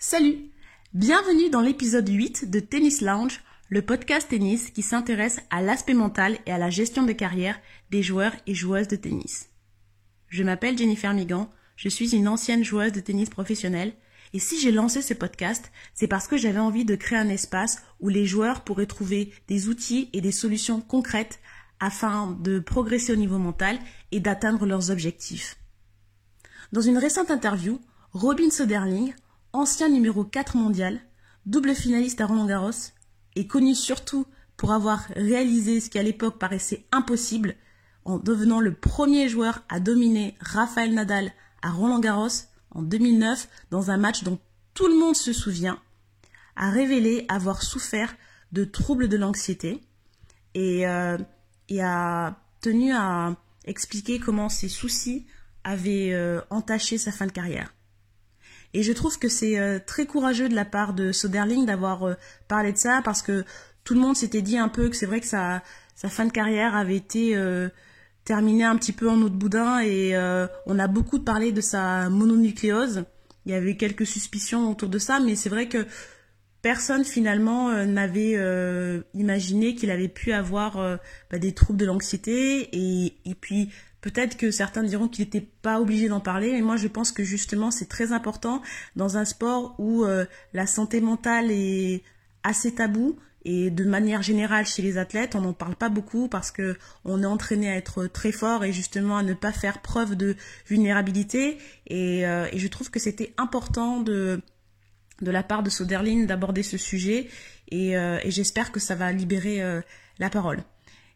Salut Bienvenue dans l'épisode 8 de Tennis Lounge, le podcast tennis qui s'intéresse à l'aspect mental et à la gestion de carrière des joueurs et joueuses de tennis. Je m'appelle Jennifer Migan, je suis une ancienne joueuse de tennis professionnelle et si j'ai lancé ce podcast, c'est parce que j'avais envie de créer un espace où les joueurs pourraient trouver des outils et des solutions concrètes afin de progresser au niveau mental et d'atteindre leurs objectifs. Dans une récente interview, Robin Soderling, ancien numéro 4 mondial, double finaliste à Roland Garros, et connu surtout pour avoir réalisé ce qui à l'époque paraissait impossible en devenant le premier joueur à dominer Rafael Nadal à Roland Garros en 2009 dans un match dont tout le monde se souvient, a révélé avoir souffert de troubles de l'anxiété et, euh, a tenu à expliquer comment ces soucis avaient euh, entaché sa fin de carrière. Et je trouve que c'est euh, très courageux de la part de Soderling d'avoir euh, parlé de ça parce que tout le monde s'était dit un peu que c'est vrai que sa, fin de carrière avait été euh, terminée un petit peu en eau de boudin et on a beaucoup parlé de sa mononucléose. Il y avait quelques suspicions autour de ça, mais c'est vrai que personne finalement n'avait imaginé qu'il avait pu avoir bah, des troubles de l'anxiété et, et puis Peut-être que certains diront qu'il n'était pas obligé d'en parler, mais moi je pense que justement c'est très important dans un sport où euh, la santé mentale est assez tabou et de manière générale chez les athlètes on n'en parle pas beaucoup parce que on est entraîné à être très fort et justement à ne pas faire preuve de vulnérabilité et, euh, je trouve que c'était important de la part de Soderlin d'aborder ce sujet et, euh, et j'espère que ça va libérer la parole.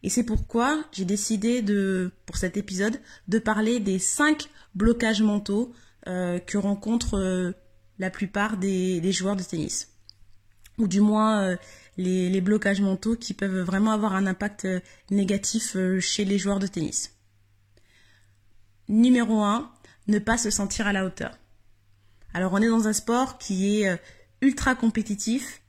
Et c'est pourquoi j'ai décidé de, pour cet épisode, de parler des cinq blocages mentaux euh, que rencontrent euh, la plupart des, joueurs de tennis. Ou du moins euh, les, les, blocages mentaux qui peuvent vraiment avoir un impact négatif chez les joueurs de tennis. Numéro 1, ne pas se sentir à la hauteur. Alors on est dans un sport qui est ultra compétitif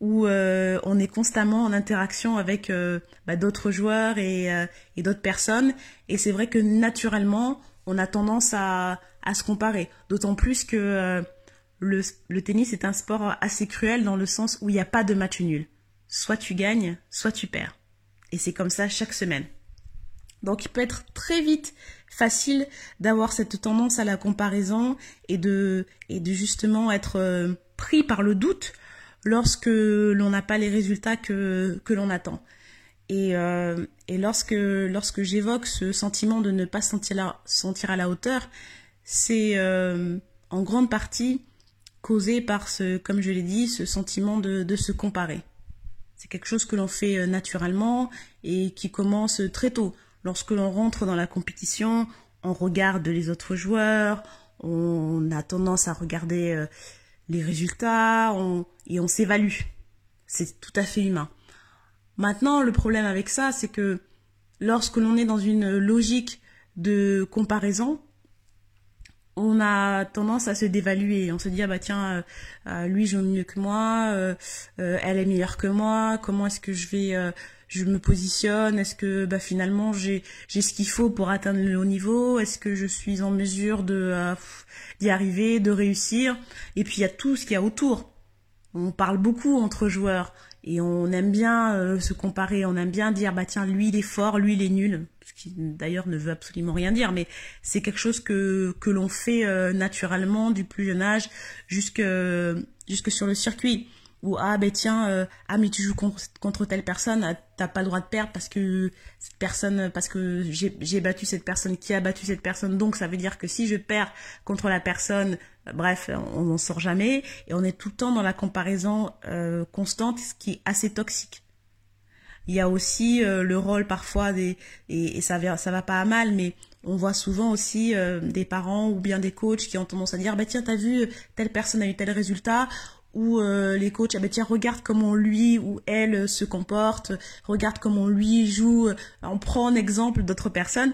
où euh, on est constamment en interaction avec euh, bah, d'autres joueurs euh, et, d'autres personnes. Et c'est vrai que naturellement, on a tendance à, se comparer. D'autant plus que le, le, tennis est un sport assez cruel dans le sens où il n'y a pas de match nul. Soit tu gagnes, soit tu perds. Et c'est comme ça chaque semaine. Donc il peut être très vite facile d'avoir cette tendance à la comparaison et de, et de justement être pris par le doute lorsque l'on n'a pas les résultats que, que l'on attend. Et, euh, et lorsque, lorsque j'évoque ce sentiment de ne pas sentir, la, sentir à la hauteur, c'est euh, en grande partie causé par ce, comme je l'ai dit, ce sentiment de, de se comparer. C'est quelque chose que l'on fait euh, naturellement et qui commence très tôt. Lorsque l'on rentre dans la compétition, on regarde les autres joueurs, on a tendance à regarder les résultats, et on s'évalue. C'est tout à fait humain. Maintenant, le problème avec ça, c'est que lorsque l'on est dans une logique de comparaison, on a tendance à se dévaluer. On se dit ah bah tiens, euh, euh, lui joue mieux que moi, euh, elle est meilleure que moi. Comment est-ce que je vais, je me positionne? Est-ce que bah finalement j'ai j'ai ce qu'il faut pour atteindre le haut niveau? Est-ce que je suis en mesure de d'y arriver, de réussir? Et puis il y a tout ce qu'il y a autour. On parle beaucoup entre joueurs et on aime bien euh, se comparer, on aime bien dire bah tiens lui il est fort, lui il est nul, ce qui d'ailleurs ne veut absolument rien dire, mais c'est quelque chose que l'on fait euh, naturellement du plus jeune âge jusque sur le circuit ou ah ben tiens euh, ah mais tu joues contre, telle personne ah, t'as pas le droit de perdre parce que cette personne parce que j'ai battu cette personne qui a battu cette personne. Donc ça veut dire que si je perds contre la personne bref on n'en sort jamais et on est tout le temps dans la comparaison euh, constante ce qui est assez toxique il y a aussi le rôle parfois des et, ça va va pas à mal mais on voit souvent aussi des parents ou bien des coachs qui ont tendance à dire bah tiens t'as vu telle personne a eu tel résultat euh, les coachs, ah ben tiens, regarde comment lui ou elle euh, se comporte, regarde comment lui joue, on prend un exemple d'autres personnes.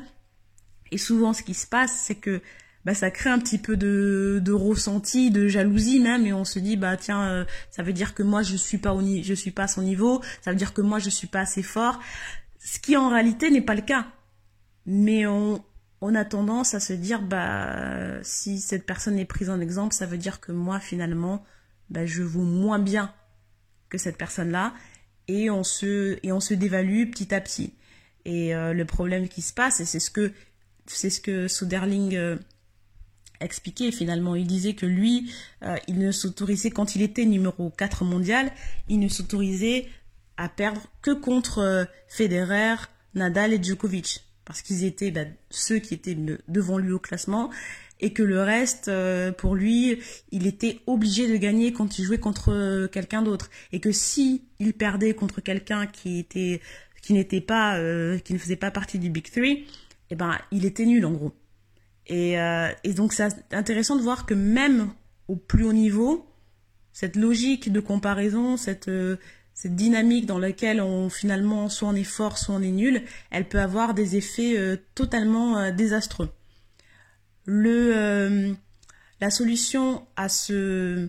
Et souvent, ce qui se passe, c'est que bah, ça crée un petit peu de, de ressenti, de jalousie même, et on se dit bah tiens, euh, ça veut dire que moi je suis pas au je suis pas à son niveau, ça veut dire que moi je suis pas assez fort, ce qui en réalité n'est pas le cas. Mais on on a tendance à se dire bah si cette personne est prise en exemple, ça veut dire que moi finalement bah, je vaux moins bien que cette personne-là et on se et on se dévalue petit à petit. Et euh, le problème qui se passe, et c'est ce que c'est ce que Soderling euh, expliquait finalement. Il disait que lui, euh, il ne s'autorisait quand il était numéro 4 mondial, il ne s'autorisait à perdre que contre Federer, Nadal et Djokovic parce qu'ils étaient bah, ceux qui étaient devant lui au classement et que le reste, euh, pour lui, il était obligé de gagner quand il jouait contre euh, quelqu'un d'autre et que si il perdait contre quelqu'un qui était qui n'était pas euh, qui ne faisait pas partie du Big Three, eh ben il était nul en gros. Et, et donc c'est intéressant de voir que même au plus haut niveau, cette logique de comparaison, cette cette dynamique dans laquelle on finalement soit on est fort, soit on est nul, elle peut avoir des effets euh, totalement euh, désastreux. Le, euh, la solution à ce,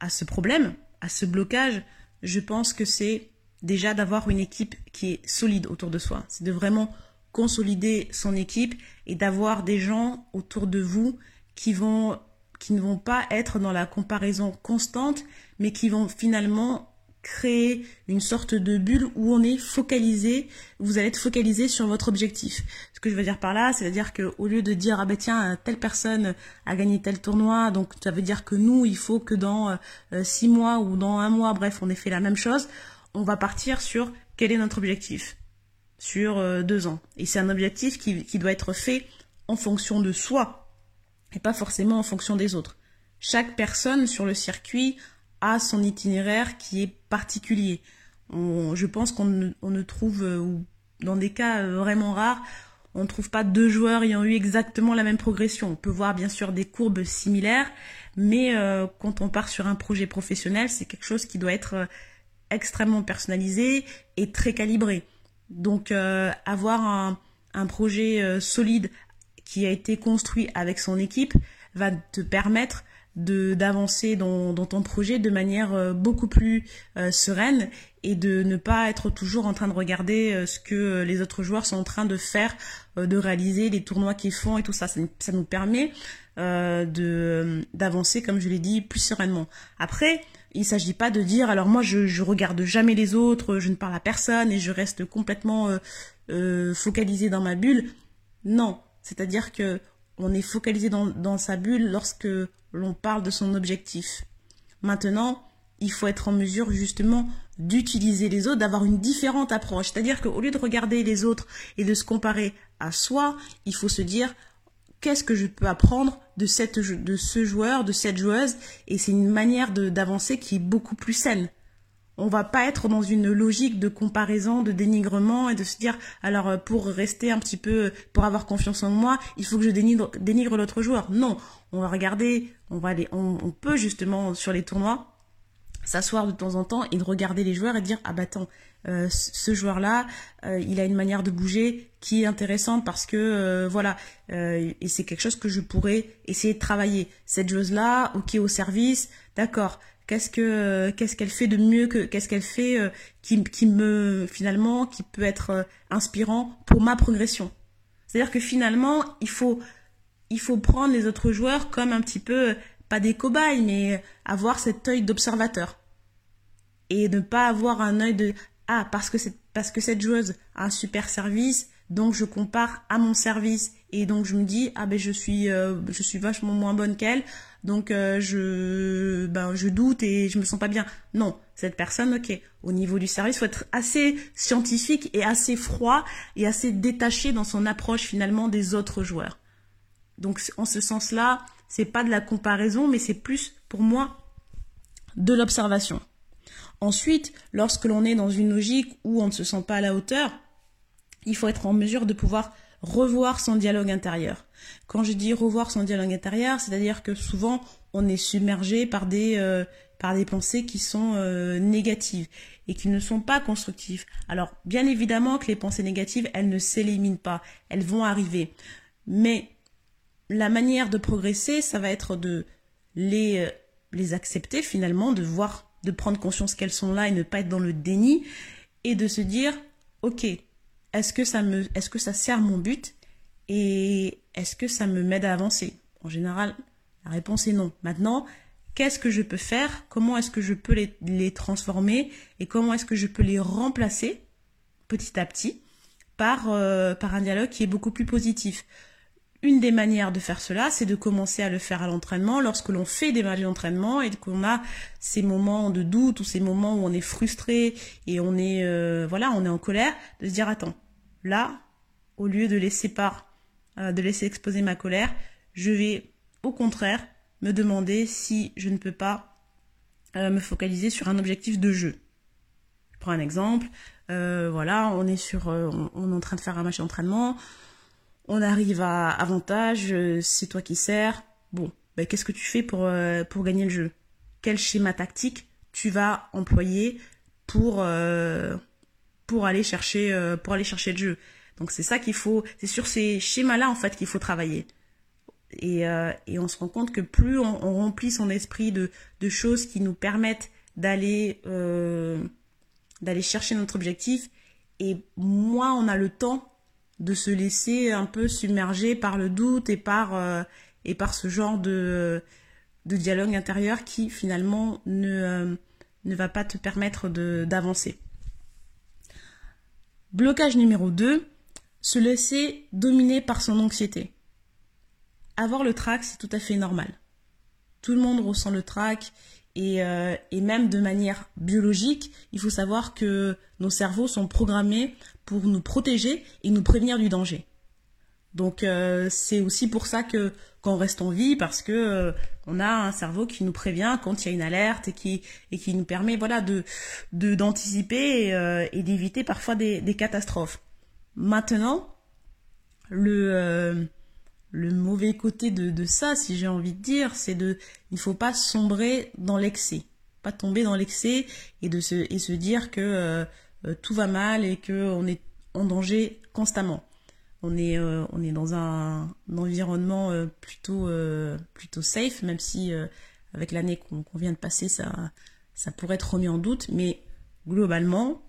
à ce problème, à ce blocage, je pense que c'est déjà d'avoir une équipe qui est solide autour de soi. C'est de vraiment consolider son équipe et d'avoir des gens autour de vous qui vont qui ne vont pas être dans la comparaison constante, mais qui vont finalement créer une sorte de bulle où on est focalisé, vous allez être focalisé sur votre objectif. Ce que je veux dire par là, c'est-à-dire qu'au lieu de dire ah ben tiens telle personne a gagné tel tournoi, donc ça veut dire que nous il faut que dans euh, six mois ou dans un mois, bref, on ait fait la même chose, on va partir sur quel est notre objectif sur euh, deux ans. Et c'est un objectif qui, doit être fait en fonction de soi et pas forcément en fonction des autres. Chaque personne sur le circuit a son itinéraire qui est particulier. je pense qu'on ne, trouve, euh, ou dans des cas euh, vraiment rares, on ne trouve pas deux joueurs ayant eu exactement la même progression. On peut voir bien sûr des courbes similaires, mais quand on part sur un projet professionnel, c'est quelque chose qui doit être extrêmement personnalisé et très calibré. Donc avoir un, un projet solide qui a été construit avec son équipe va te permettre de d'avancer dans, dans, ton projet de manière euh, beaucoup plus euh, sereine et de ne pas être toujours en train de regarder euh, ce que les autres joueurs sont en train de faire, de réaliser les tournois qu'ils font et tout ça. Ça, ça nous permet de d'avancer, comme je l'ai dit, plus sereinement. Après, il s'agit pas de dire alors moi je, regarde jamais les autres, je ne parle à personne et je reste complètement focalisé dans ma bulle. Non, c'est-à-dire que on est focalisé dans sa bulle lorsque l'on parle de son objectif. Maintenant, il faut être en mesure justement d'utiliser les autres, d'avoir une différente approche. C'est-à-dire qu'au lieu de regarder les autres et de se comparer à soi, il faut se dire qu'est-ce que je peux apprendre de, ce joueur, de cette joueuse, et c'est une manière d'avancer qui est beaucoup plus saine on va pas être dans une logique de comparaison, de dénigrement et de se dire alors euh, pour rester un petit peu, pour avoir confiance en moi, il faut que je dénigre, dénigre l'autre joueur. Non, on va regarder, on va aller, on, peut justement sur les tournois s'asseoir de temps en temps et de regarder les joueurs et dire ah bah attends euh, ce joueur là euh, il a une manière de bouger qui est intéressante parce que voilà et c'est quelque chose que je pourrais essayer de travailler. Cette joueuse là ok au service d'accord. Qu'est-ce que qu'est-ce qu'elle fait de mieux que qu'est-ce qu'elle fait euh, qui, qui me finalement qui peut être euh, inspirant pour ma progression? C'est-à-dire que finalement, il faut il faut prendre les autres joueurs comme un petit peu pas des cobayes mais avoir cet œil d'observateur et ne pas avoir un œil de ah parce que c'est parce que cette joueuse a un super service donc je compare à mon service et donc je me dis ah ben je suis euh, je suis vachement moins bonne qu'elle. Donc euh, je ben je doute et je me sens pas bien non cette personne ok au niveau du service faut être assez scientifique et assez froid et assez détaché dans son approche finalement des autres joueurs. Donc en ce sens là c'est pas de la comparaison mais c'est plus pour moi de l'observation ensuite lorsque l'on est dans une logique où on ne se sent pas à la hauteur il faut être en mesure de pouvoir revoir son dialogue intérieur. Quand je dis revoir son dialogue intérieur, c'est-à-dire que souvent on est submergé par des euh, pensées qui sont euh, négatives et qui ne sont pas constructives. Alors bien évidemment que les pensées négatives, elles ne s'éliminent pas, elles vont arriver. Mais la manière de progresser, ça va être de les euh, les accepter finalement, de voir, de prendre conscience qu'elles sont là et ne pas être dans le déni et de se dire OK, est-ce que ça me, est-ce que ça sert mon but et est-ce que ça me m'aide à avancer? En général, la réponse est non. Maintenant, qu'est-ce que je peux faire? Comment est-ce que je peux les, transformer? Et comment est-ce que je peux les remplacer petit à petit par, euh, par un dialogue qui est beaucoup plus positif? Une des manières de faire cela, c'est de commencer à le faire à l'entraînement. Lorsque l'on fait des matchs d'entraînement et qu'on a ces moments de doute ou ces moments où on est frustré et on est euh, voilà, on est en colère, de se dire attends, là, au lieu de laisser part, euh, de laisser exposer ma colère, je vais au contraire me demander si je ne peux pas euh, me focaliser sur un objectif de jeu. Je prends un exemple, voilà, on est sur, on est en train de faire un match d'entraînement on arrive à avantage, euh, c'est toi qui sers. Bon, ben, qu'est-ce que tu fais pour, euh, pour gagner le jeu? Quel schéma tactique tu vas employer pour, euh, pour, aller chercher, pour aller chercher le jeu? Donc c'est ça qu'il faut, c'est sur ces schémas-là en fait qu'il faut travailler. Et, et, on se rend compte que plus on, remplit son esprit de, de, choses qui nous permettent d'aller d'aller chercher notre objectif, et moins on a le temps de se laisser un peu submerger par le doute et par, euh, ce genre de, de dialogue intérieur qui finalement ne, euh, ne va pas te permettre d'avancer. Blocage numéro 2, se laisser dominer par son anxiété. Avoir le trac, c'est tout à fait normal. Tout le monde ressent le trac et, euh, et, même de manière biologique, il faut savoir que nos cerveaux sont programmés pour nous protéger et nous prévenir du danger. Donc euh, c'est aussi pour ça que qu'on reste en vie parce que euh, on a un cerveau qui nous prévient quand il y a une alerte et qui et qui nous permet voilà de d'anticiper et, et d'éviter parfois des, des, catastrophes. Maintenant, le le mauvais côté de, ça, si j'ai envie de dire, c'est de, il ne faut pas sombrer dans l'excès, pas tomber dans l'excès et de se dire que euh, euh, tout va mal et que on est en danger constamment. On est euh, dans un, environnement plutôt plutôt safe, même si avec l'année qu'on vient de passer, ça pourrait être remis en doute, mais globalement,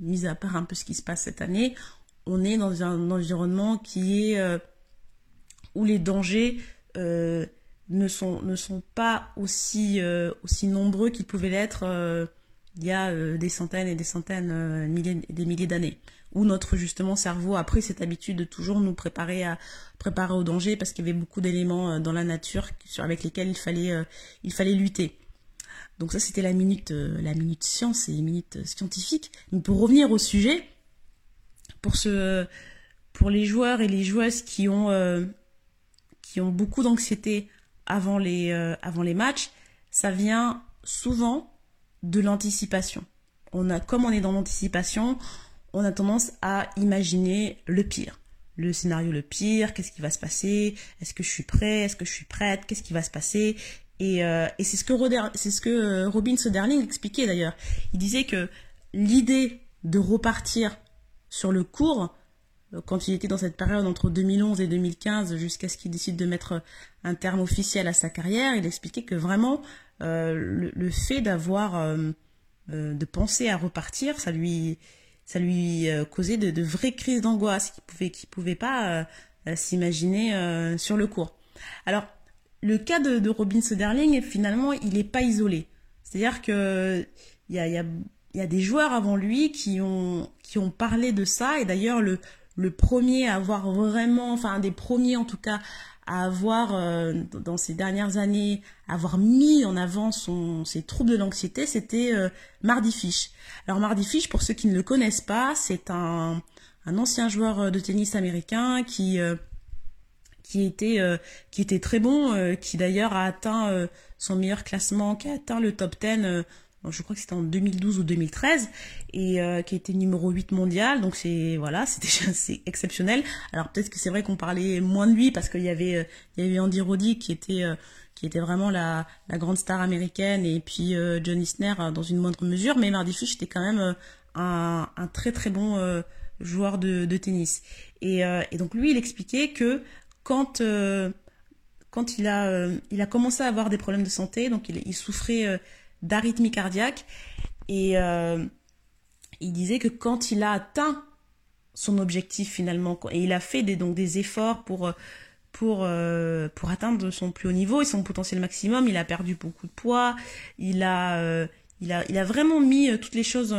mis à part un peu ce qui se passe cette année, on est dans un environnement qui est où les dangers euh, ne, sont, pas aussi, euh, aussi nombreux qu'ils pouvaient l'être euh, il y a des centaines et des centaines, milliers, des milliers d'années. Où notre justement cerveau a pris cette habitude de toujours nous préparer à préparer au danger parce qu'il y avait beaucoup d'éléments dans la nature avec lesquels il fallait, lutter. Donc ça c'était la minute, la science et minute scientifique. Mais pour revenir au sujet, pour les joueurs et les joueuses qui ont qui ont beaucoup d'anxiété avant les, euh, avant les matchs, ça vient souvent de l'anticipation. On a, comme on est dans l'anticipation, on a tendance à imaginer le pire. Le scénario le pire, qu'est-ce qui va se passer? Est-ce que je suis prêt? Est-ce que je suis prête? Qu'est-ce qui va se passer? Et, euh, et c'est ce que, c'est ce que euh, Robin Soderling expliquait d'ailleurs. Il disait que l'idée de repartir sur le cours, quand il était dans cette période entre 2011 et 2015, jusqu'à ce qu'il décide de mettre un terme officiel à sa carrière, il expliquait que vraiment euh, le, fait d'avoir, euh, euh, de penser à repartir, ça lui, ça lui causait de, vraies crises d'angoisse qu'il pouvait, qu'il pouvait pas s'imaginer sur le cours. Alors, le cas de, Robin Soderling, finalement, il n'est pas isolé. C'est-à-dire que il y a, y a des joueurs avant lui qui ont, qui ont parlé de ça, et d'ailleurs le, le premier à avoir vraiment, enfin un des premiers en tout cas, à avoir euh, dans ces dernières années, avoir mis en avant son, ses troubles de l'anxiété, c'était euh, Mardy Fish. Alors Mardy Fish, pour ceux qui ne le connaissent pas, c'est un, un ancien joueur euh, de tennis américain qui qui était qui était très bon, qui d'ailleurs a atteint son meilleur classement, qui a atteint le top 10 je crois que c'était en 2012 ou 2013 et euh, qui était numéro 8 mondial. Donc c'est voilà c'était c'est exceptionnel. Alors peut-être que c'est vrai qu'on parlait moins de lui parce qu'il y avait euh, il y avait Andy Roddick qui était euh, qui était vraiment la, la grande star américaine et puis John Isner dans une moindre mesure. Mais Mardy Fish était quand même un, un, très très bon joueur de, de tennis. Et, et, donc lui il expliquait que quand quand il a il a commencé à avoir des problèmes de santé donc il, il souffrait d'arythmie cardiaque. Et euh, il disait que quand il a atteint son objectif finalement. Et il a fait des, efforts pour, pour, atteindre son plus haut niveau et son potentiel maximum. Il a perdu beaucoup de poids. Il a, il a, il a vraiment mis toutes les choses,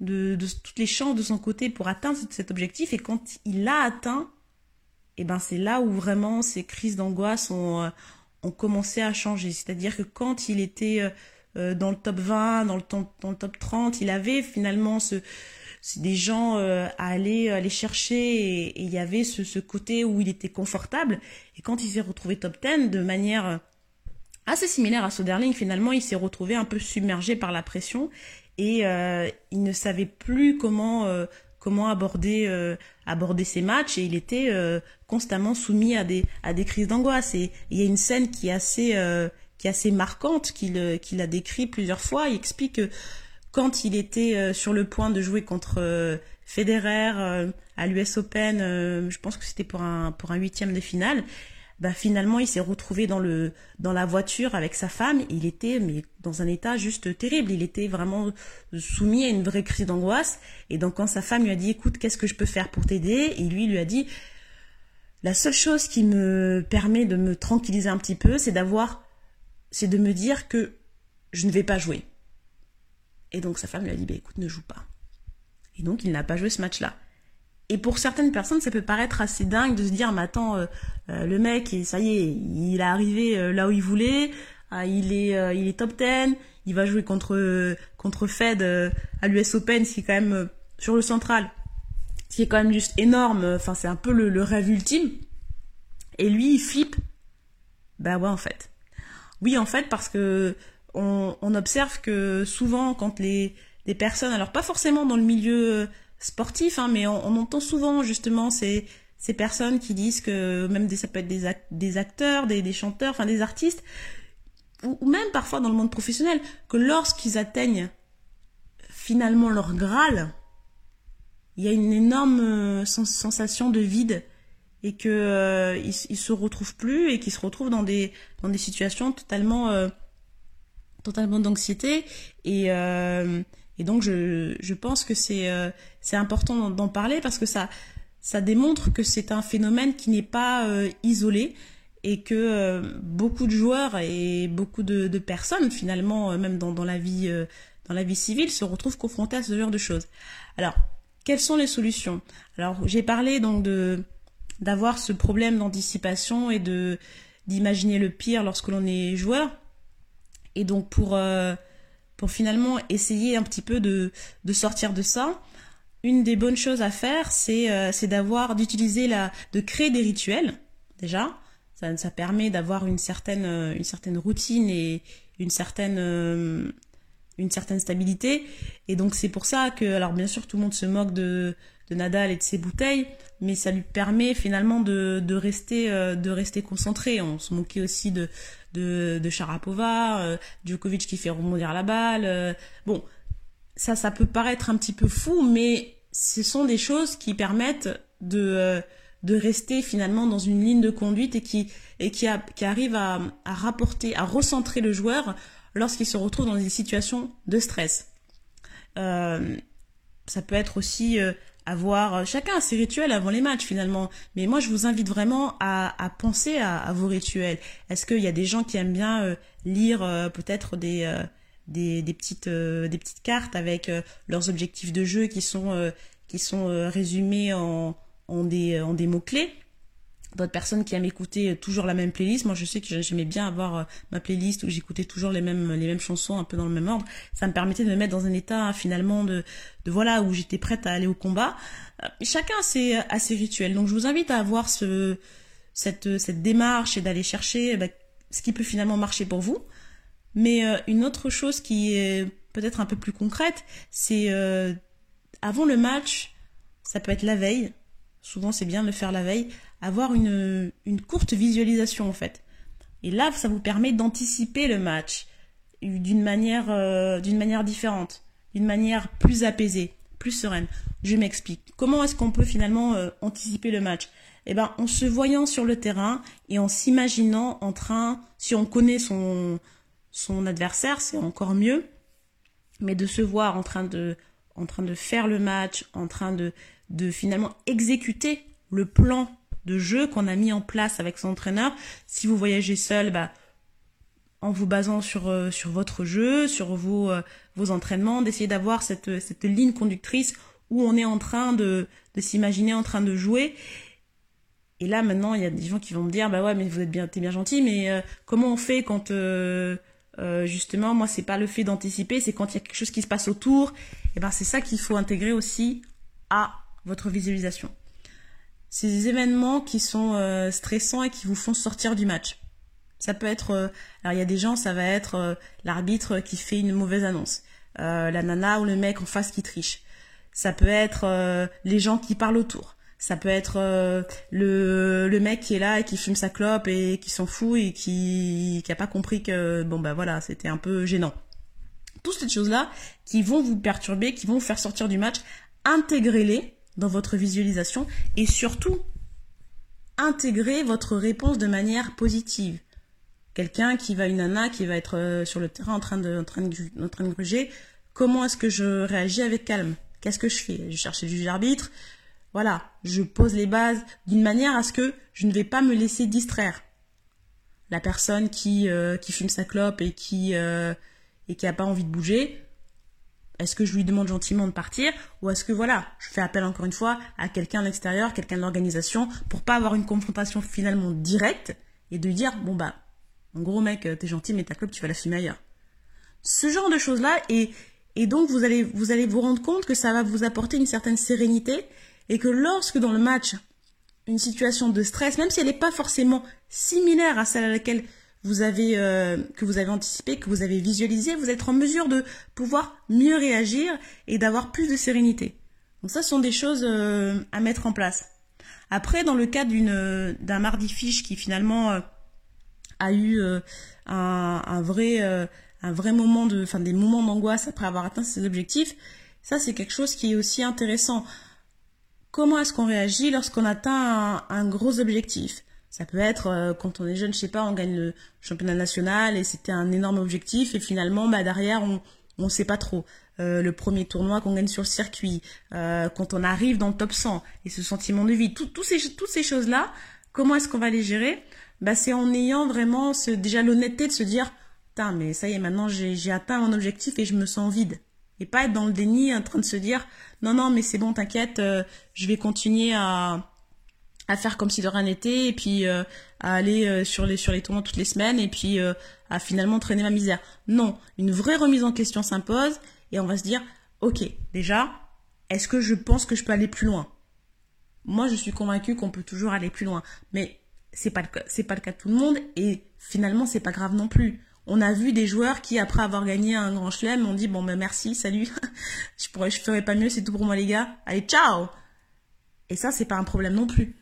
de, toutes les chances de son côté pour atteindre cet objectif. Et quand il l'a atteint, et eh ben c'est là où vraiment ces crises d'angoisse ont commencé à changer. C'est-à-dire que quand il était euh, dans le top 20, dans le, dans le top 30. Il avait finalement ce, des gens euh, à aller, aller chercher et, il y avait ce, ce, côté où il était confortable. Et quand il s'est retrouvé top 10 de manière euh, assez similaire à Soderling, finalement, il s'est retrouvé un peu submergé par la pression et euh, il ne savait plus comment comment aborder aborder ses matchs et il était constamment soumis à des à des crises d'angoisse et il y a une scène qui est assez qui assez marquante, qu'il euh, qu'il a décrit plusieurs fois. Il explique que quand il était euh, sur le point de jouer contre euh, Federer à l'US Open, je pense que c'était pour un pour un huitième de finale. Bah finalement, il s'est retrouvé dans le dans la voiture avec sa femme. Il était mais dans un état juste terrible. Il était vraiment soumis à une vraie crise d'angoisse. Et donc quand sa femme lui a dit "Écoute, qu'est-ce que je peux faire pour t'aider?" et lui lui a dit "La seule chose qui me permet de me tranquilliser un petit peu, c'est d'avoir c'est de me dire que je ne vais pas jouer. Et donc sa femme lui a dit, bah, écoute, ne joue pas. Et donc il n'a pas joué ce match-là. Et pour certaines personnes, ça peut paraître assez dingue de se dire, mais attends, euh, euh, le mec, ça y est, il est arrivé euh, là où il voulait, ah, il est, il est top 10, il va jouer contre contre Fed à l'US Open, ce qui est quand même sur le central, ce qui est quand même juste énorme. Enfin, c'est un peu le, rêve ultime. Et lui, il flippe. Bah ouais, en fait. Oui, en fait, parce que on, observe que souvent, quand les, personnes, alors pas forcément dans le milieu sportif, hein, mais on, entend souvent justement ces, personnes qui disent que même des, ça peut être des, des acteurs, des, chanteurs, enfin des artistes, ou, même parfois dans le monde professionnel, que lorsqu'ils atteignent finalement leur Graal, il y a une énorme euh, sensation de vide et que euh, ils, se retrouvent plus et qu'ils se retrouvent dans des dans des situations totalement euh, totalement d'anxiété et euh, et donc je, je pense que c'est euh, c'est important d'en parler parce que ça ça démontre que c'est un phénomène qui n'est pas isolé et que beaucoup de joueurs et beaucoup de, de personnes finalement même dans, dans la vie dans la vie civile se retrouvent confrontés à ce genre de choses. Alors quelles sont les solutions? Alors j'ai parlé donc de d'avoir ce problème d'anticipation et de d'imaginer le pire lorsque l'on est joueur. Et donc pour euh, pour finalement essayer un petit peu de de sortir de ça, une des bonnes choses à faire, c'est euh, d'avoir d'utiliser la de créer des rituels déjà. Ça ça permet d'avoir une certaine euh, une certaine routine et une certaine une certaine stabilité. Et donc c'est pour ça que, alors bien sûr tout le monde se moque de, de Nadal et de ses bouteilles, mais ça lui permet finalement de, de rester euh, de rester concentré. On se moquait aussi de de, de Sharapova, euh, Djokovic qui fait rebondir la balle. Euh, bon, ça ça peut paraître un petit peu fou, mais ce sont des choses qui permettent de de rester finalement dans une ligne de conduite et qui et qui, a, qui arrive à, à rapporter, à recentrer le joueur lorsqu'il se retrouve dans des situations de stress. Euh, ça peut être aussi euh, avoir euh, chacun ses rituels avant les matchs finalement. Mais moi, je vous invite vraiment à, à penser à, à, vos rituels. Est-ce qu'il y a des gens qui aiment bien lire peut-être des, des, des petites des petites cartes avec leurs objectifs de jeu qui sont qui sont résumés en en des en des mots clés d'autres personnes qui aiment écouter toujours la même playlist. Moi, je sais que j'aimais bien avoir euh, ma playlist où j'écoutais toujours les mêmes les mêmes chansons, un peu dans le même ordre. Ça me permettait de me mettre dans un état finalement de de voilà où j'étais prête à aller au combat. Euh, chacun a ses, a rituels. Donc, je vous invite à avoir ce cette cette démarche et d'aller chercher eh ben, ce qui peut finalement marcher pour vous. Mais euh, une autre chose qui est peut-être un peu plus concrète, c'est avant le match, ça peut être la veille. Souvent, c'est bien de le faire la veille avoir une, courte visualisation en fait. Et là, ça vous permet d'anticiper le match d'une manière, euh, d'une manière différente, d'une manière plus apaisée, plus sereine. Je m'explique. Comment est-ce qu'on peut finalement euh, anticiper le match? Eh ben, en se voyant sur le terrain et en s'imaginant en train, si on connaît son adversaire, c'est encore mieux, mais de se voir en train de faire le match, en train de de finalement exécuter le plan de jeu qu'on a mis en place avec son entraîneur. Si vous voyagez seul, bah, en vous basant sur, euh, votre jeu, sur vos, euh, entraînements, d'essayer d'avoir cette, cette ligne conductrice où on est en train de, de s'imaginer en train de jouer. Et là, maintenant, il y a des gens qui vont me dire, bah ouais, mais vous êtes bien, t'es bien gentil, mais euh, comment on fait quand, justement, moi, c'est pas le fait d'anticiper, c'est quand il y a quelque chose qui se passe autour. Et ben, c'est ça qu'il faut intégrer aussi à votre visualisation ces événements qui sont euh, stressants et qui vous font sortir du match. Ça peut être, euh, alors il y a des gens, ça va être euh, l'arbitre qui fait une mauvaise annonce, la nana ou le mec en face qui triche. Ça peut être les gens qui parlent autour. Ça peut être le, mec qui est là et qui fume sa clope et qui s'en fout et qui qui a pas compris que bon bah voilà c'était un peu gênant. Toutes ces choses là qui vont vous perturber, qui vont vous faire sortir du match, intégrez-les dans votre visualisation et surtout intégrer votre réponse de manière positive. Quelqu'un qui va, une nana qui va être euh, sur le terrain en train de, en gruger, comment est-ce que je réagis avec calme? Qu'est-ce que je fais? Je cherche le juge arbitre. Voilà, je pose les bases d'une manière à ce que je ne vais pas me laisser distraire. La personne qui, euh, qui fume sa clope et qui, euh, et qui a pas envie de bouger, est-ce que je lui demande gentiment de partir ou est-ce que voilà, je fais appel encore une fois à quelqu'un à l'extérieur, quelqu'un de l'organisation pour pas avoir une confrontation finalement directe et de dire bon bah en gros mec t'es gentil mais ta club tu vas la fumer ailleurs. Ce genre de choses là et donc vous allez vous rendre compte que ça va vous apporter une certaine sérénité et que lorsque dans le match une situation de stress, même si elle n'est pas forcément similaire à celle à laquelle vous avez euh, que vous avez anticipé, que vous avez visualisé, vous êtes en mesure de pouvoir mieux réagir et d'avoir plus de sérénité. Donc ça, ce sont des choses euh, à mettre en place. Après, dans le cas d'une d'un mardi fiche qui finalement euh, a eu un, un, vrai un vrai moment de, enfin des moments d'angoisse après avoir atteint ses objectifs, ça c'est quelque chose qui est aussi intéressant. Comment est-ce qu'on réagit lorsqu'on atteint un gros objectif? Ça peut être euh, quand on est jeune, je sais pas, on gagne le championnat national et c'était un énorme objectif et finalement, bah derrière, on on sait pas trop. Euh, le premier tournoi qu'on gagne sur le circuit, euh, quand on arrive dans le top 100 et ce sentiment de vie, tout, ces, toutes ces choses-là, comment est-ce qu'on va les gérer? Bah, C'est en ayant vraiment ce, déjà l'honnêteté de se dire, putain, mais ça y est, maintenant j'ai atteint mon objectif et je me sens vide. Et pas être dans le déni en train de se dire, non, non, mais c'est bon, t'inquiète, je vais continuer à, à faire comme si de rien n'était et puis euh, à aller euh, sur les sur les tournois toutes les semaines et puis euh, à finalement traîner ma misère. Non, une vraie remise en question s'impose et on va se dire OK, déjà, est-ce que je pense que je peux aller plus loin? Moi, je suis convaincue qu'on peut toujours aller plus loin, mais c'est pas c'est pas le cas de tout le monde et finalement, c'est pas grave non plus. On a vu des joueurs qui après avoir gagné un grand chelem ont dit bon ben merci, salut. je pourrais je ferais pas mieux, c'est tout pour moi les gars. Allez, ciao. Et ça c'est pas un problème non plus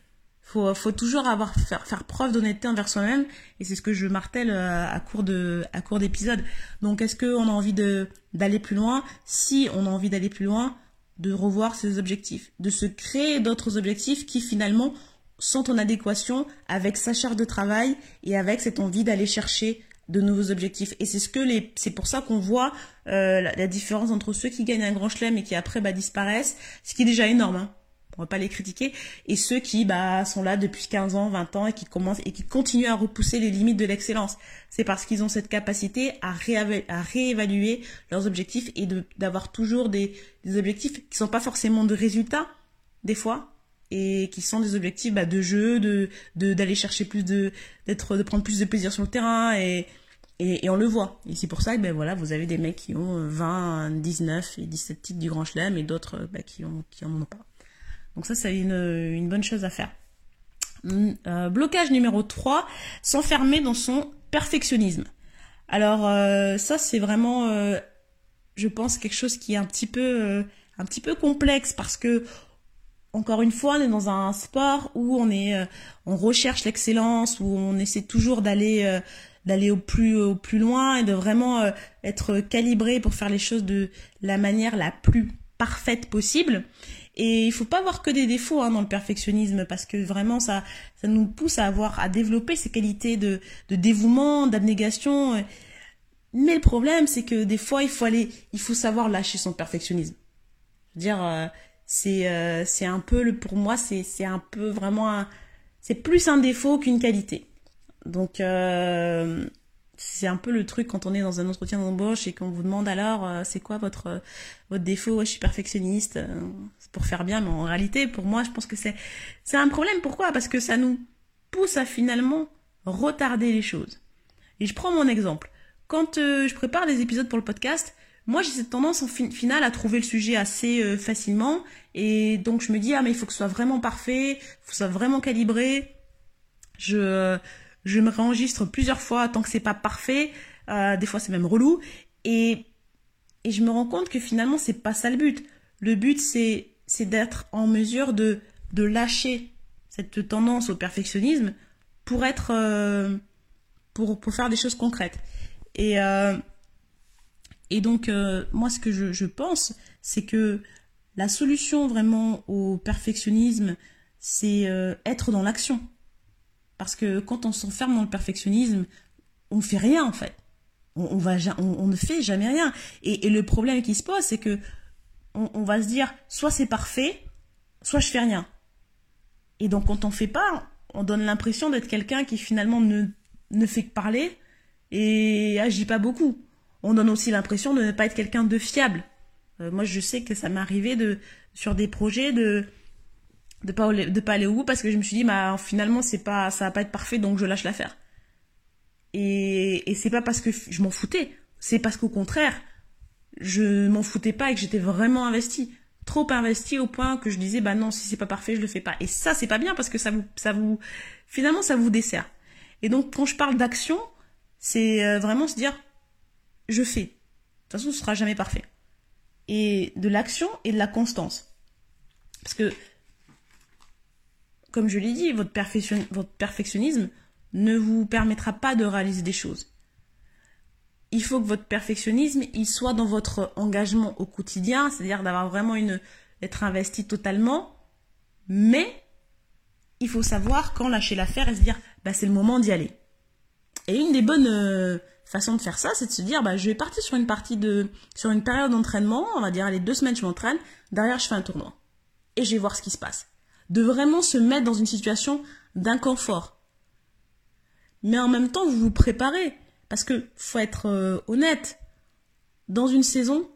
faut, faut toujours avoir faire, preuve d'honnêteté envers soi-même et c'est ce que je martèle euh, à court de d'épisode. Donc est-ce qu'on a envie de d'aller plus loin? Si on a envie d'aller plus loin, de revoir ses objectifs, de se créer d'autres objectifs qui finalement sont en adéquation avec sa charge de travail et avec cette envie d'aller chercher de nouveaux objectifs. Et c'est ce que les, c'est pour ça qu'on voit euh, la, différence entre ceux qui gagnent un grand chelem et qui après bah, disparaissent, ce qui est déjà énorme. Hein on va pas les critiquer, et ceux qui bah, sont là depuis 15 ans, 20 ans et qui commencent et qui continuent à repousser les limites de l'excellence. C'est parce qu'ils ont cette capacité à, réévaluer leurs objectifs et d'avoir toujours des, objectifs qui sont pas forcément de résultats, des fois, et qui sont des objectifs bah, de jeu, de d'aller chercher plus de de prendre plus de plaisir sur le terrain et et, on le voit. Et c'est pour ça que ben voilà, vous avez des mecs qui ont 20, 19 et 17 titres du Grand Chelem et d'autres bah, qui ont qui en ont pas. Donc ça, c'est une, bonne chose à faire. Hum, euh, blocage numéro 3, s'enfermer dans son perfectionnisme. Alors euh, ça, c'est vraiment, euh, je pense, quelque chose qui est un petit peu, un petit peu complexe parce que encore une fois, on est dans un sport où on est, on recherche l'excellence, où on essaie toujours d'aller, d'aller au plus, au plus loin et de vraiment être calibré pour faire les choses de la manière la plus parfaite possible. Et il faut pas avoir que des défauts hein, dans le perfectionnisme parce que vraiment ça, ça nous pousse à avoir, à développer ces qualités de, dévouement, d'abnégation. Mais le problème, c'est que des fois, il faut aller, il faut savoir lâcher son perfectionnisme. Je veux dire, euh, c'est euh, c'est un peu le pour moi c'est c'est un peu vraiment c'est plus un défaut qu'une qualité. Donc euh, c'est un peu le truc quand on est dans un entretien d'embauche et qu'on vous demande alors c'est quoi votre votre défaut? Je suis perfectionniste pour faire bien mais en réalité pour moi je pense que c'est c'est un problème pourquoi? Parce que ça nous pousse à finalement retarder les choses et je prends mon exemple quand je prépare des épisodes pour le podcast moi j'ai cette tendance en finale à trouver le sujet assez facilement et donc je me dis, ah mais il faut que ce soit vraiment parfait, il faut que ce soit vraiment calibré. Je, je me réenregistre plusieurs fois tant que c'est pas parfait. Euh, des fois c'est même relou. Et, et je me rends compte que finalement c'est pas ça le but. Le but c'est, c'est d'être en mesure de, lâcher cette tendance au perfectionnisme pour être, euh, pour, pour faire des choses concrètes. Et, euh, donc moi ce que je, pense c'est que la solution vraiment au perfectionnisme, c'est euh, être dans l'action. Parce que quand on s'enferme dans le perfectionnisme, on fait rien en fait. On, va, on, ne fait jamais rien. Et, le problème qui se pose, c'est que on, va se dire, soit c'est parfait, soit je fais rien. Et donc quand on fait pas, on donne l'impression d'être quelqu'un qui finalement ne, ne fait que parler et agit pas beaucoup. On donne aussi l'impression de ne pas être quelqu'un de fiable. Euh, moi, je sais que ça m'est arrivé de, sur des projets de de pas de pas aller au bout parce que je me suis dit bah finalement c'est pas ça va pas être parfait donc je lâche l'affaire. Et et c'est pas parce que je m'en foutais, c'est parce qu'au contraire, je m'en foutais pas et que j'étais vraiment investi, trop investi au point que je disais bah non, si c'est pas parfait, je le fais pas. Et ça c'est pas bien parce que ça vous ça vous finalement ça vous dessert. Et donc quand je parle d'action, c'est euh, vraiment se dire je fais. De toute façon, ce sera jamais parfait et de l'action et de la constance. Parce que, comme je l'ai dit, votre, votre perfectionnisme ne vous permettra pas de réaliser des choses. Il faut que votre perfectionnisme, il soit dans votre engagement au quotidien, c'est-à-dire d'avoir vraiment une, être investi totalement, mais il faut savoir quand lâcher l'affaire et se dire, bah, c'est le moment d'y aller. Et une des bonnes, euh, façon de faire ça, c'est de se dire, bah, je vais partir sur une partie de, sur une période d'entraînement, on va dire, les deux semaines, je m'entraîne, derrière, je fais un tournoi. Et je vais voir ce qui se passe. De vraiment se mettre dans une situation d'inconfort. Mais en même temps, vous vous préparez. Parce que, faut être euh, honnête, dans une saison,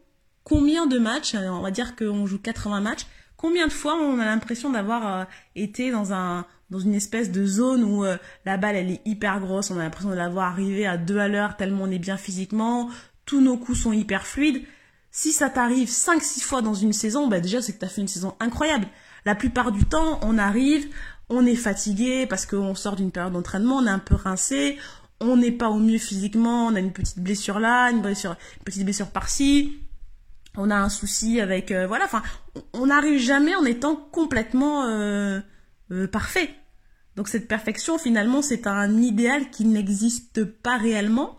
combien de matchs, euh, on va dire qu'on joue 80 matchs, combien de fois on a l'impression d'avoir euh, été dans un, dans une espèce de zone où la balle elle est hyper grosse, on a l'impression de la voir arriver à deux à l'heure tellement on est bien physiquement, tous nos coups sont hyper fluides. Si ça t'arrive 5-6 fois dans une saison, bah déjà c'est que t'as fait une saison incroyable. La plupart du temps, on arrive, on est fatigué parce qu'on sort d'une période d'entraînement, on est un peu rincé, on n'est pas au mieux physiquement, on a une petite blessure là, une, blessure, une petite blessure par-ci, on a un souci avec... Euh, voilà, enfin, on n'arrive jamais en étant complètement... Euh, euh, parfait. Donc cette perfection, finalement, c'est un idéal qui n'existe pas réellement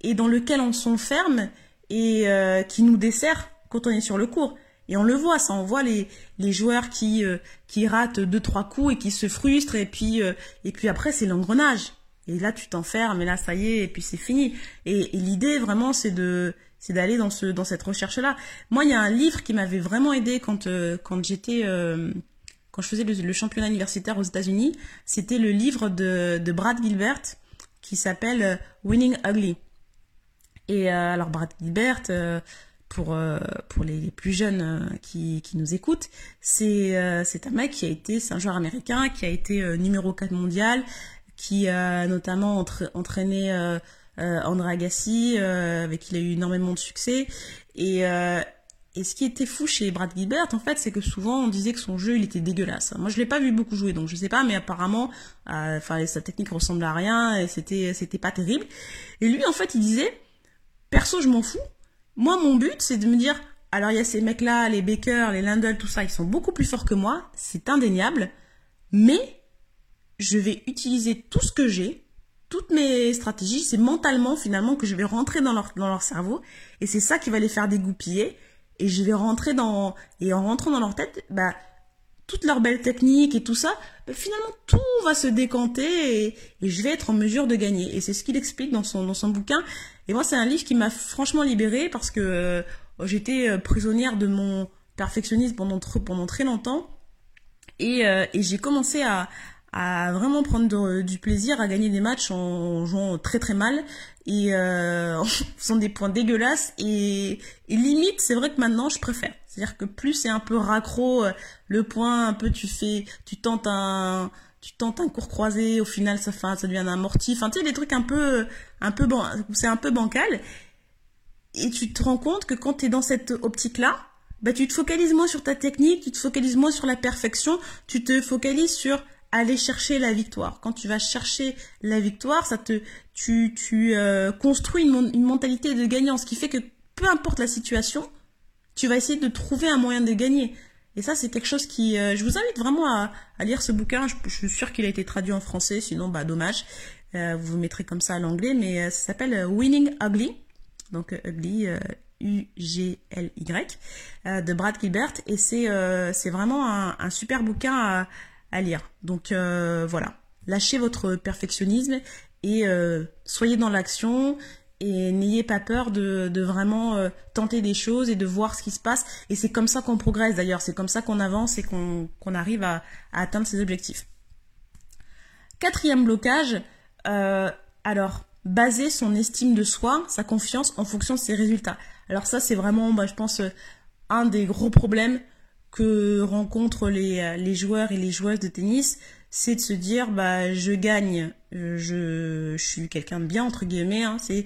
et dans lequel on s'enferme et euh, qui nous dessert quand on est sur le cours. Et on le voit, ça, on voit les, les joueurs qui, euh, qui ratent deux, trois coups et qui se frustrent et puis, et puis après, c'est l'engrenage. Et là, tu t'enfermes et là, ça y est, et puis c'est fini. Et, l'idée, vraiment, c'est de, c'est d'aller dans ce, dans cette recherche-là. Moi, il y a un livre qui m'avait vraiment aidé quand, quand j'étais, quand je faisais le, championnat universitaire aux États-Unis, c'était le livre de, Brad Gilbert qui s'appelle euh, Winning Ugly. Et euh, alors Brad Gilbert, euh, pour, pour les, plus jeunes qui, nous écoutent, c'est c'est un mec qui a été, c'est un joueur américain qui a été numéro 4 mondial, qui a notamment entraîné André Agassi, avec qui il a eu énormément de succès. Et, et ce qui était fou chez Brad Gilbert, en fait, c'est que souvent on disait que son jeu il était dégueulasse. Moi, je l'ai pas vu beaucoup jouer, donc je sais pas, mais apparemment, euh, enfin, sa technique ressemblait à rien et c'était c'était pas terrible. Et lui, en fait, il disait, perso, je m'en fous. Moi, mon but, c'est de me dire, alors il y a ces mecs-là, les Baker, les Lindell, tout ça, ils sont beaucoup plus forts que moi, c'est indéniable, mais je vais utiliser tout ce que j'ai, toutes mes stratégies, c'est mentalement finalement que je vais rentrer dans leur dans leur cerveau, et c'est ça qui va les faire dégoupiller et je vais rentrer dans et en rentrant dans leur tête bah toutes leurs belles techniques et tout ça bah, finalement tout va se décanter et, je vais être en mesure de gagner et c'est ce qu'il explique dans son dans son bouquin et moi c'est un livre qui m'a franchement libérée parce que euh, j'étais euh, prisonnière de mon perfectionniste pendant, pendant très longtemps. Et, et j'ai commencé à, à vraiment prendre du plaisir à gagner des matchs en jouant très très mal et euh, en faisant des points dégueulasses. Et, limite c'est vrai que maintenant je préfère. C'est à dire que plus c'est un peu raccro le point un peu tu fais tu tentes un tu tentes un cours croisé au final ça fait ça devient un amorti. Enfin tu sais des trucs un peu un peu bon c'est un peu bancal. Et tu te rends compte que quand tu es dans cette optique là bah tu te focalises moins sur ta technique tu te focalises moins sur la perfection tu te focalises sur aller chercher la victoire. Quand tu vas chercher la victoire, ça te, tu, tu euh, construis une, une, mentalité de gagnant, ce qui fait que peu importe la situation, tu vas essayer de trouver un moyen de gagner. Et ça, c'est quelque chose qui, euh, je vous invite vraiment à, lire ce bouquin. Je, suis sûre qu'il a été traduit en français, sinon, bah dommage. Euh, vous vous mettrez comme ça à l'anglais, mais euh, ça s'appelle Winning Ugly, donc Ugly. U-G-L-Y de Brad Gilbert et c'est c'est vraiment un, un super bouquin à, à lire. Donc euh, voilà, lâchez votre perfectionnisme et euh, soyez dans l'action et n'ayez pas peur de, vraiment euh, tenter des choses et de voir ce qui se passe. Et c'est comme ça qu'on progresse d'ailleurs, c'est comme ça qu'on avance et qu'on arrive à, atteindre ses objectifs. Quatrième blocage, alors baser son estime de soi, sa confiance en fonction de ses résultats. Alors ça c'est vraiment, je pense, un des gros problèmes que rencontrent les, les joueurs et les joueuses de tennis, c'est de se dire bah je gagne, euh, je, je suis quelqu'un de bien entre guillemets. Hein, c'est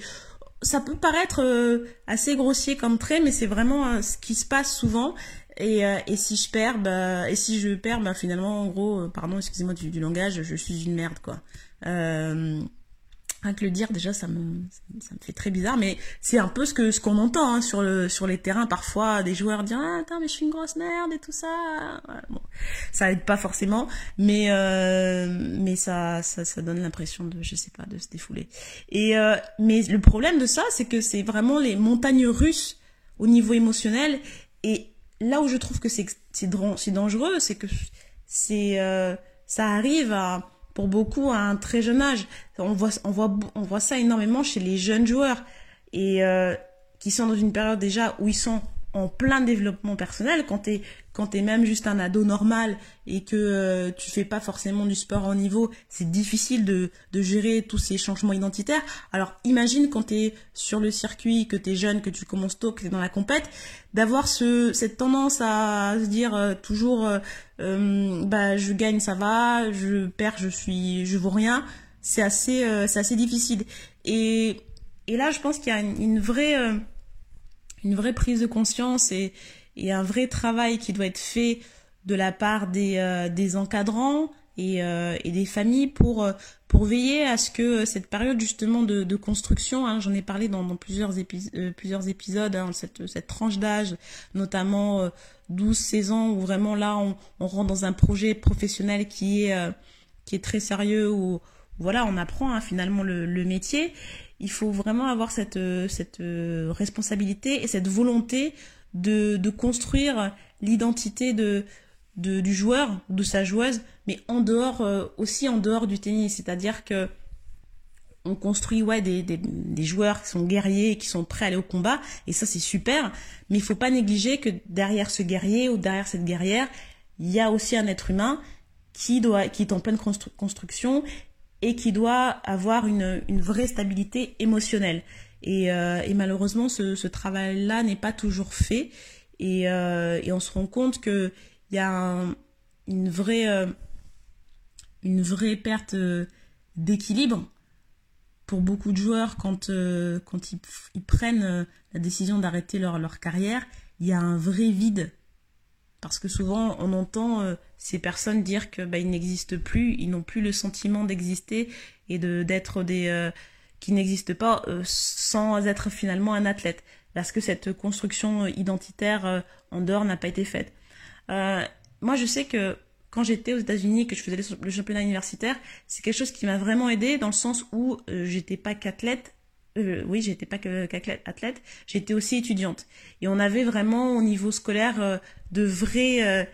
ça peut paraître euh, assez grossier comme trait, mais c'est vraiment euh, ce qui se passe souvent. Et, et si je perds, bah, et si je perds, bah finalement en gros, pardon, excusez-moi du, du, langage, je suis une merde quoi. Euh, que le dire déjà ça me ça me fait très bizarre mais c'est un peu ce que ce qu'on entend hein, sur le sur les terrains parfois des joueurs dire ah attends mais je suis une grosse merde et tout ça. Ça aide pas forcément mais euh, mais ça, ça ça donne l'impression de je sais pas de se défouler. Et euh, mais le problème de ça c'est que c'est vraiment les montagnes russes au niveau émotionnel et là où je trouve que c'est c'est dangereux c'est que c'est euh, ça arrive à pour beaucoup à un très jeune âge. On voit, on voit, on voit ça énormément chez les jeunes joueurs et euh, qui sont dans une période déjà où ils sont en plein développement personnel, quand t'es quand t'es même juste un ado normal et que euh, tu fais pas forcément du sport en niveau, c'est difficile de, de gérer tous ces changements identitaires. Alors imagine quand t'es sur le circuit, que t'es jeune, que tu commences tôt, que t'es dans la compète, d'avoir ce cette tendance à se dire euh, toujours euh, euh, bah je gagne ça va, je perds je suis je vaux rien, c'est assez euh, c'est assez difficile. Et et là je pense qu'il y a une, une vraie une vraie prise de conscience et, et un vrai travail qui doit être fait de la part des, euh, des encadrants et, euh, et, des familles pour, pour veiller à ce que cette période justement de, construction, hein, j'en ai parlé dans, plusieurs, épis, euh, plusieurs épisodes, hein, cette, cette tranche d'âge, notamment 12-16 ans, où vraiment là on, rentre dans un projet professionnel qui est, qui est très sérieux, où voilà, on apprend hein, finalement le, le métier il faut vraiment avoir cette, euh, euh, responsabilité et cette volonté de, construire l'identité de, de, du joueur, de sa joueuse, mais en dehors, euh, aussi en dehors du tennis. C'est-à-dire que on construit des, joueurs qui sont guerriers et qui sont prêts à aller au combat et ça c'est super mais il faut pas négliger que derrière ce guerrier ou derrière cette guerrière il y a aussi un être humain qui doit qui est en pleine constru construction et qui doit avoir une, une vraie stabilité émotionnelle. Et, euh, malheureusement, ce, ce travail-là n'est pas toujours fait. Et, euh, on se rend compte qu'il y a un, une, vraie, euh, une vraie perte d'équilibre pour beaucoup de joueurs quand, quand ils, ils, prennent la décision d'arrêter leur, leur carrière. Il y a un vrai vide parce que souvent, on entend euh, ces personnes dire que bah, ils n'existent plus, ils n'ont plus le sentiment d'exister et de d'être des euh, qui n'existent pas euh, sans être finalement un athlète, parce que cette construction identitaire en dehors n'a pas été faite. moi, je sais que quand j'étais aux États-Unis, que je faisais le championnat universitaire, c'est quelque chose qui m'a vraiment aidé dans le sens où j'étais pas qu'athlète, euh, oui, j'étais pas que athlète, j'étais aussi étudiante. Et on avait vraiment au niveau scolaire euh, de vraies euh,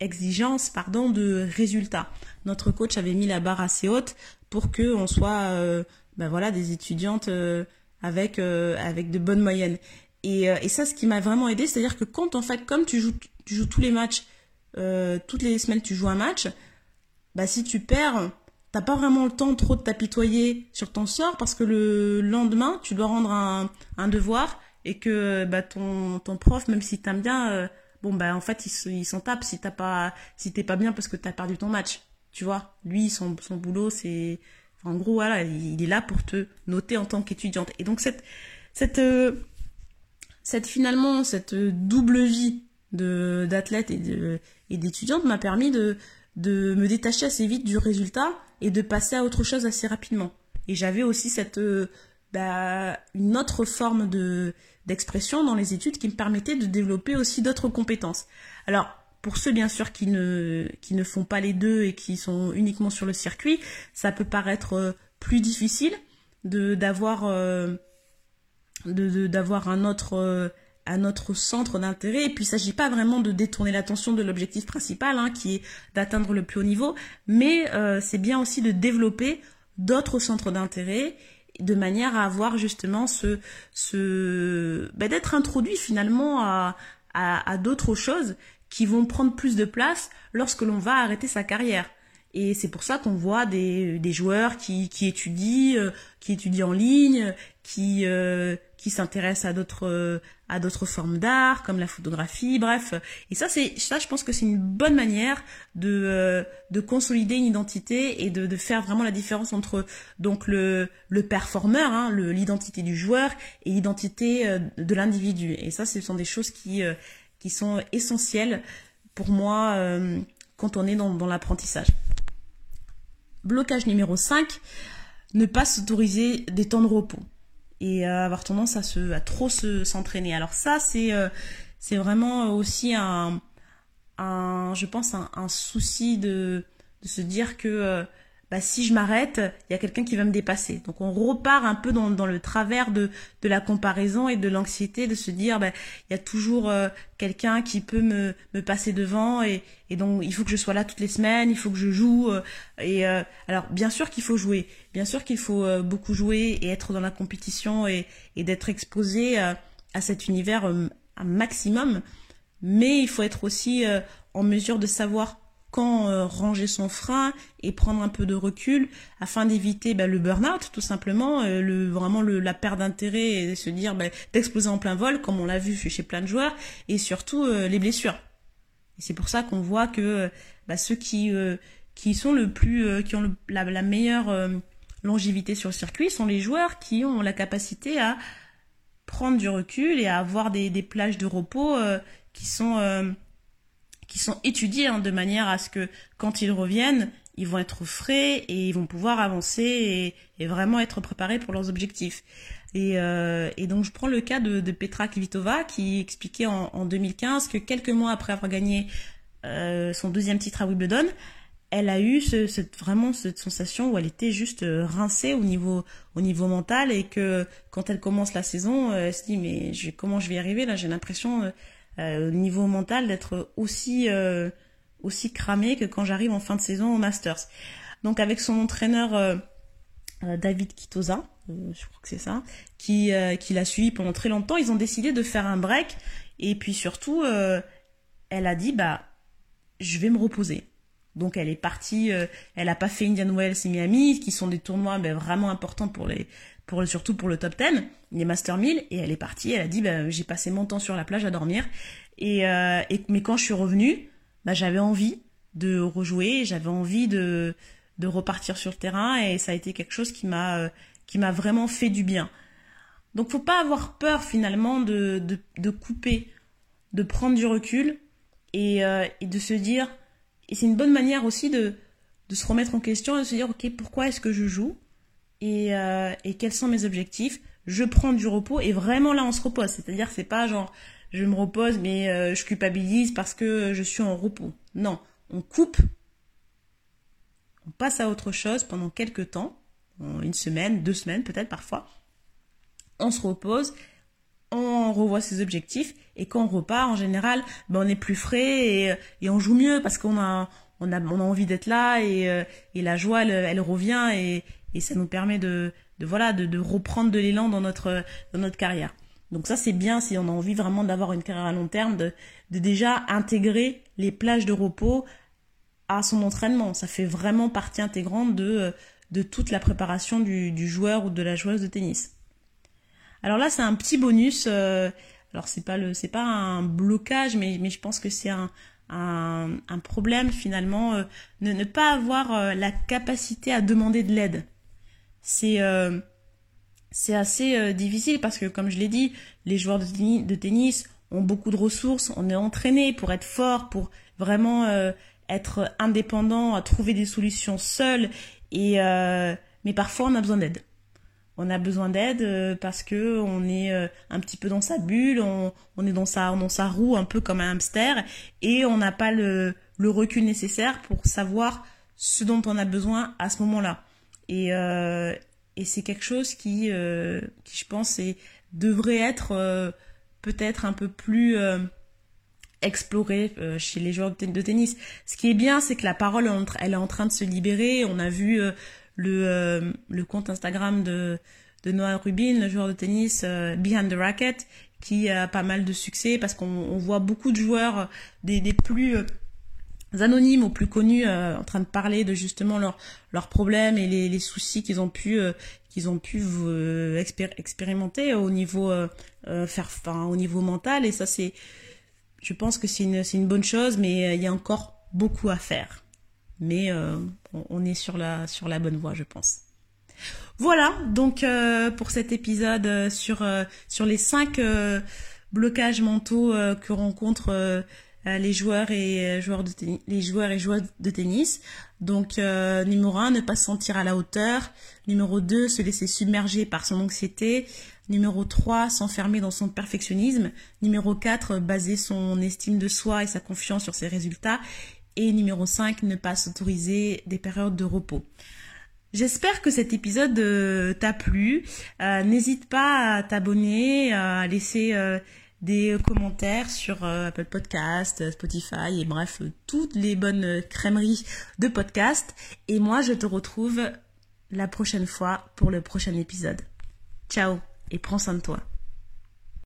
exigences, pardon, de résultats. Notre coach avait mis la barre assez haute pour que on soit, euh, ben voilà, des étudiantes euh, avec avec de bonnes moyennes. Et, et ça, ce qui m'a vraiment aidé, c'est-à-dire que quand en fait, comme tu joues, tu joues tous les matchs, toutes les semaines tu joues un match, bah si tu perds, t'as pas vraiment le temps trop de t'apitoyer sur ton sort parce que le lendemain, tu dois rendre un, devoir et que bah, ton, ton prof, même si t'aimes bien, euh, bon bah en fait il, s'en tape si t'as pas si t'es pas bien parce que t'as perdu ton match. Tu vois, lui son, boulot c'est en gros voilà, il, est là pour te noter en tant qu'étudiante. Et donc cette euh, finalement cette double vie d'athlète et d'étudiante m'a permis de de me détacher assez vite du résultat et de passer à autre chose assez rapidement. Et j'avais aussi cette euh, bah, une autre forme de d'expression dans les études qui me permettait de développer aussi d'autres compétences. Alors pour ceux bien sûr qui ne qui ne font pas les deux et qui sont uniquement sur le circuit, ça peut paraître euh, plus difficile de d'avoir euh, de d'avoir un autre un autre centre d'intérêt. Et puis, il ne s'agit pas vraiment de détourner l'attention de l'objectif principal, hein, qui est d'atteindre le plus haut niveau, mais euh, c'est bien aussi de développer d'autres centres d'intérêt de manière à avoir justement ce, ce ben, d'être introduit finalement à, à, d'autres choses qui vont prendre plus de place lorsque l'on va arrêter sa carrière. Et c'est pour ça qu'on voit des, joueurs qui, étudient, euh, qui étudient en ligne, qui, euh, qui s'intéressent à d'autres à d'autres formes d'art comme la photographie bref. Et ça c'est ça je pense que c'est une bonne manière de euh, de consolider une identité et de, de faire vraiment la différence entre donc le le performeur hein, l'identité du joueur et l'identité euh, de l'individu. Et ça ce sont des choses qui euh, qui sont essentielles pour moi quand on est dans, dans l'apprentissage. Blocage numéro 5 ne pas s'autoriser des temps de repos et euh, avoir tendance à se à trop se s'entraîner. Alors ça c'est euh, c'est vraiment aussi un je pense un, un souci de de se dire que euh, bah, si je m'arrête, il y a quelqu'un qui va me dépasser. Donc on repart un peu dans, le travers de, la comparaison et de l'anxiété de se dire, bah, il y a toujours euh, quelqu'un qui peut me, passer devant et, donc il faut que je sois là toutes les semaines, il faut que je joue. Euh, et euh, alors bien sûr qu'il faut jouer, bien sûr qu'il faut beaucoup jouer et être dans la compétition et, d'être exposé à cet univers un maximum, mais il faut être aussi en mesure de savoir quand euh, ranger son frein et prendre un peu de recul afin d'éviter bah, le burn-out tout simplement, euh, le, vraiment la perte d'intérêt et se dire bah, d'exploser en plein vol comme on l'a vu chez plein de joueurs et surtout euh, les blessures. Et c'est pour ça qu'on voit que bah, ceux qui qui sont le plus qui ont la, la, meilleure longévité sur le circuit sont les joueurs qui ont la capacité à prendre du recul et à avoir des, des plages de repos qui sont qui sont étudiés hein, de manière à ce que quand ils reviennent, ils vont être frais et ils vont pouvoir avancer et, vraiment être préparés pour leurs objectifs. Et, euh, et, donc je prends le cas de, de Petra Kvitova qui expliquait en, en, 2015 que quelques mois après avoir gagné euh, son deuxième titre à Wimbledon, elle a eu ce, cette, vraiment cette sensation où elle était juste euh, rincée au niveau, au niveau mental et que quand elle commence la saison, euh, elle se dit mais je, comment je vais y arriver là? J'ai l'impression euh, au niveau mental d'être aussi euh, aussi cramé que quand j'arrive en fin de saison au Masters. Donc avec son entraîneur euh, David Kitoza, je crois que c'est ça, qui qui l'a suivi pendant très longtemps, ils ont décidé de faire un break et puis surtout elle a dit bah je vais me reposer. Donc elle est partie, elle a pas fait Indian Wells et Miami, qui sont des tournois ben, vraiment importants pour les surtout pour le top 10, les Master 1000, et elle est partie, elle a dit, bah, j'ai passé mon temps sur la plage à dormir, et, euh, mais quand je suis revenue, bah, j'avais envie de rejouer, j'avais envie de, repartir sur le terrain, et ça a été quelque chose qui m'a euh, vraiment fait du bien. Donc faut pas avoir peur finalement de, couper, de prendre du recul, et, euh, et de se dire, et c'est une bonne manière aussi de, de se remettre en question et de se dire, ok, pourquoi est-ce que je joue? Et, euh, et quels sont mes objectifs? Je prends du repos et vraiment là on se repose. C'est-à-dire c'est pas genre je me repose mais euh, je culpabilise parce que je suis en repos. Non, on coupe, on passe à autre chose pendant quelques temps, une semaine, deux semaines peut-être parfois. On se repose, on revoit ses objectifs et quand on repart en général, ben on est plus frais et, et on joue mieux parce qu'on a on a, on a envie d'être là et, euh, et la joie elle, elle revient et, et ça nous permet de, voilà de, reprendre de l'élan dans notre dans notre carrière. Donc ça c'est bien si on a envie vraiment d'avoir une carrière à long terme, de, déjà intégrer les plages de repos à son entraînement. Ça fait vraiment partie intégrante de, toute la préparation du, joueur ou de la joueuse de tennis. Alors là c'est un petit bonus. Euh, alors c'est pas le c'est pas un blocage, mais, mais je pense que c'est un, un, problème finalement. Euh, ne, ne pas avoir euh, la capacité à demander de l'aide. C'est c'est assez euh, difficile parce que, comme je l'ai dit, les joueurs de tennis, ont beaucoup de ressources, on est entraîné pour être fort, pour vraiment euh, être indépendant, à trouver des solutions seul. Et euh, mais parfois on a besoin d'aide. On a besoin d'aide parce que on est un petit peu dans sa bulle, on, on est dans sa dans sa roue un peu comme un hamster et on n'a pas le, le recul nécessaire pour savoir ce dont on a besoin à ce moment-là. Et, et c'est quelque chose qui, euh, qui je pense, devrait être euh, peut-être un peu plus euh, exploré chez les joueurs de, tennis. Ce qui est bien, c'est que la parole, elle est en train de se libérer. On a vu le, compte Instagram de, Noah Rubin, le joueur de tennis Behind the Racket, qui a pas mal de succès parce qu'on voit beaucoup de joueurs des plus anonymes ou plus connus euh, en train de parler de justement leurs leurs problèmes et les, les soucis qu'ils ont pu euh, qu'ils ont pu euh, expérimenter au niveau faire enfin au niveau mental. Et ça c'est je pense que c'est une c'est une bonne chose mais il y a encore beaucoup à faire. Mais on, on, est sur la sur la bonne voie je pense. Voilà donc pour cet épisode sur sur les cinq blocages mentaux que rencontrent euh, les joueurs et euh, joueurs de tennis. Donc euh, numéro 1, ne pas se sentir à la hauteur. Numéro 2, se laisser submerger par son anxiété. Numéro 3, s'enfermer dans son perfectionnisme. Numéro 4, baser son estime de soi et sa confiance sur ses résultats. Et numéro 5, ne pas s'autoriser des périodes de repos. J'espère que cet épisode t'a plu. N'hésite pas à t'abonner, à laisser des commentaires sur euh, Apple Podcast, Spotify et bref, toutes les bonnes crèmeries de podcast. Et moi, je te retrouve la prochaine fois pour le prochain épisode. Ciao et prends soin de toi.